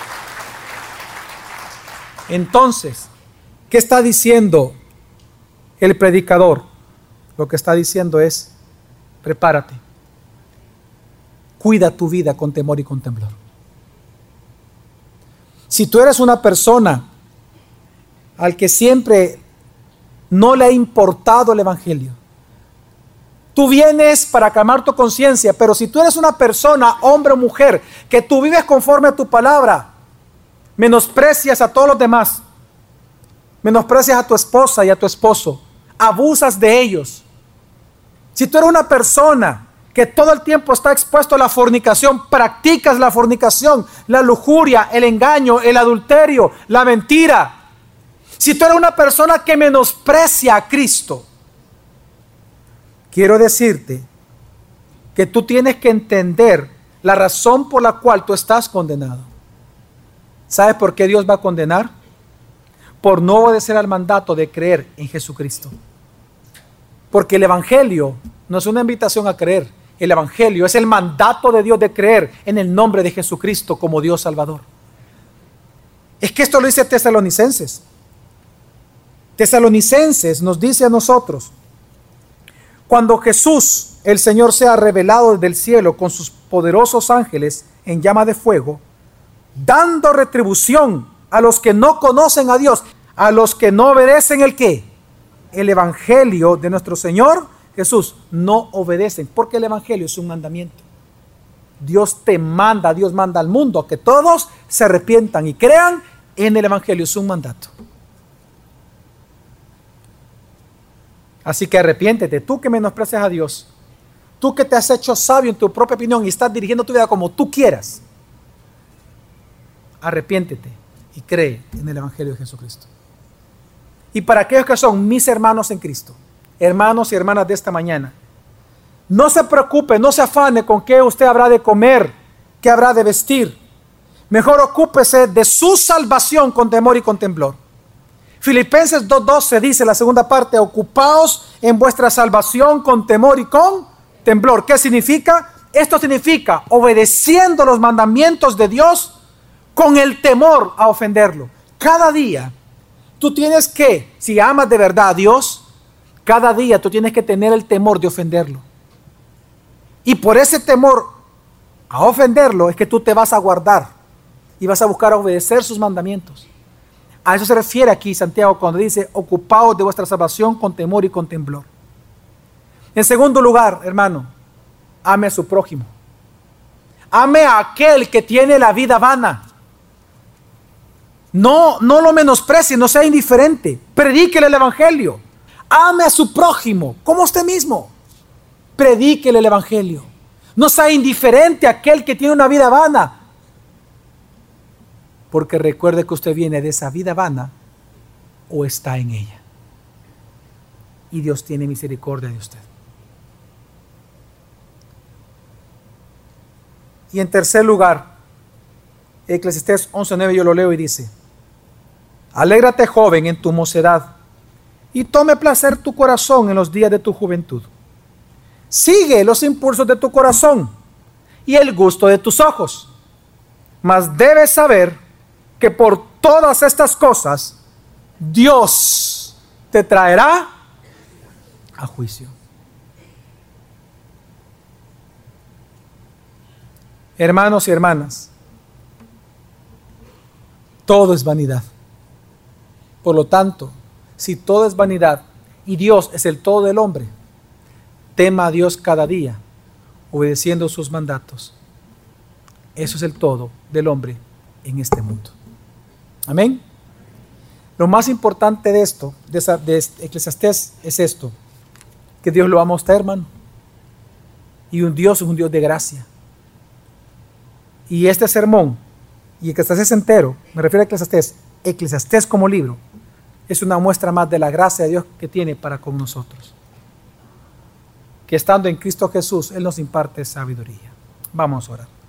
Entonces, ¿qué está diciendo el predicador? Lo que está diciendo es, prepárate. Cuida tu vida con temor y con temblor. Si tú eres una persona al que siempre no le ha importado el Evangelio. Tú vienes para calmar tu conciencia, pero si tú eres una persona, hombre o mujer, que tú vives conforme a tu palabra, menosprecias a todos los demás, menosprecias a tu esposa y a tu esposo, abusas de ellos. Si tú eres una persona que todo el tiempo está expuesto a la fornicación, practicas la fornicación, la lujuria, el engaño, el adulterio, la mentira, si tú eres una persona que menosprecia a Cristo, quiero decirte que tú tienes que entender la razón por la cual tú estás condenado. ¿Sabes por qué Dios va a condenar? Por no obedecer al mandato de creer en Jesucristo. Porque el Evangelio no es una invitación a creer. El Evangelio es el mandato de Dios de creer en el nombre de Jesucristo como Dios Salvador. Es que esto lo dice Tesalonicenses. Tesalonicenses nos dice a nosotros, cuando Jesús, el Señor, sea revelado del cielo con sus poderosos ángeles en llama de fuego, dando retribución a los que no conocen a Dios, a los que no obedecen el qué? El Evangelio de nuestro Señor Jesús, no obedecen, porque el Evangelio es un mandamiento. Dios te manda, Dios manda al mundo que todos se arrepientan y crean en el Evangelio, es un mandato. Así que arrepiéntete, tú que menosprecias a Dios, tú que te has hecho sabio en tu propia opinión y estás dirigiendo tu vida como tú quieras, arrepiéntete y cree en el Evangelio de Jesucristo. Y para aquellos que son mis hermanos en Cristo, hermanos y hermanas de esta mañana, no se preocupe, no se afane con qué usted habrá de comer, qué habrá de vestir. Mejor ocúpese de su salvación con temor y con temblor. Filipenses 2.12 dice la segunda parte, ocupaos en vuestra salvación con temor y con temblor. ¿Qué significa? Esto significa obedeciendo los mandamientos de Dios con el temor a ofenderlo. Cada día tú tienes que, si amas de verdad a Dios, cada día tú tienes que tener el temor de ofenderlo. Y por ese temor a ofenderlo es que tú te vas a guardar y vas a buscar obedecer sus mandamientos. A eso se refiere aquí Santiago cuando dice, ocupaos de vuestra salvación con temor y con temblor. En segundo lugar, hermano, ame a su prójimo. Ame a aquel que tiene la vida vana. No, no lo menosprecie, no sea indiferente. Predíquele el Evangelio. Ame a su prójimo, como usted mismo. Predíquele el Evangelio. No sea indiferente a aquel que tiene una vida vana porque recuerde que usted viene de esa vida vana o está en ella. Y Dios tiene misericordia de usted. Y en tercer lugar, Eclesiastés 11.9 yo lo leo y dice, Alégrate joven en tu mocedad y tome placer tu corazón en los días de tu juventud. Sigue los impulsos de tu corazón y el gusto de tus ojos, mas debes saber que por todas estas cosas Dios te traerá a juicio. Hermanos y hermanas, todo es vanidad. Por lo tanto, si todo es vanidad y Dios es el todo del hombre, tema a Dios cada día, obedeciendo sus mandatos. Eso es el todo del hombre en este mundo. Amén. Lo más importante de esto, de, esa, de es esto, que Dios lo ama a hermano. Y un Dios es un Dios de gracia. Y este sermón, y Eclesiastés entero, me refiero a Eclesiastés, Eclesiastés como libro, es una muestra más de la gracia de Dios que tiene para con nosotros. Que estando en Cristo Jesús, Él nos imparte sabiduría. Vamos a orar.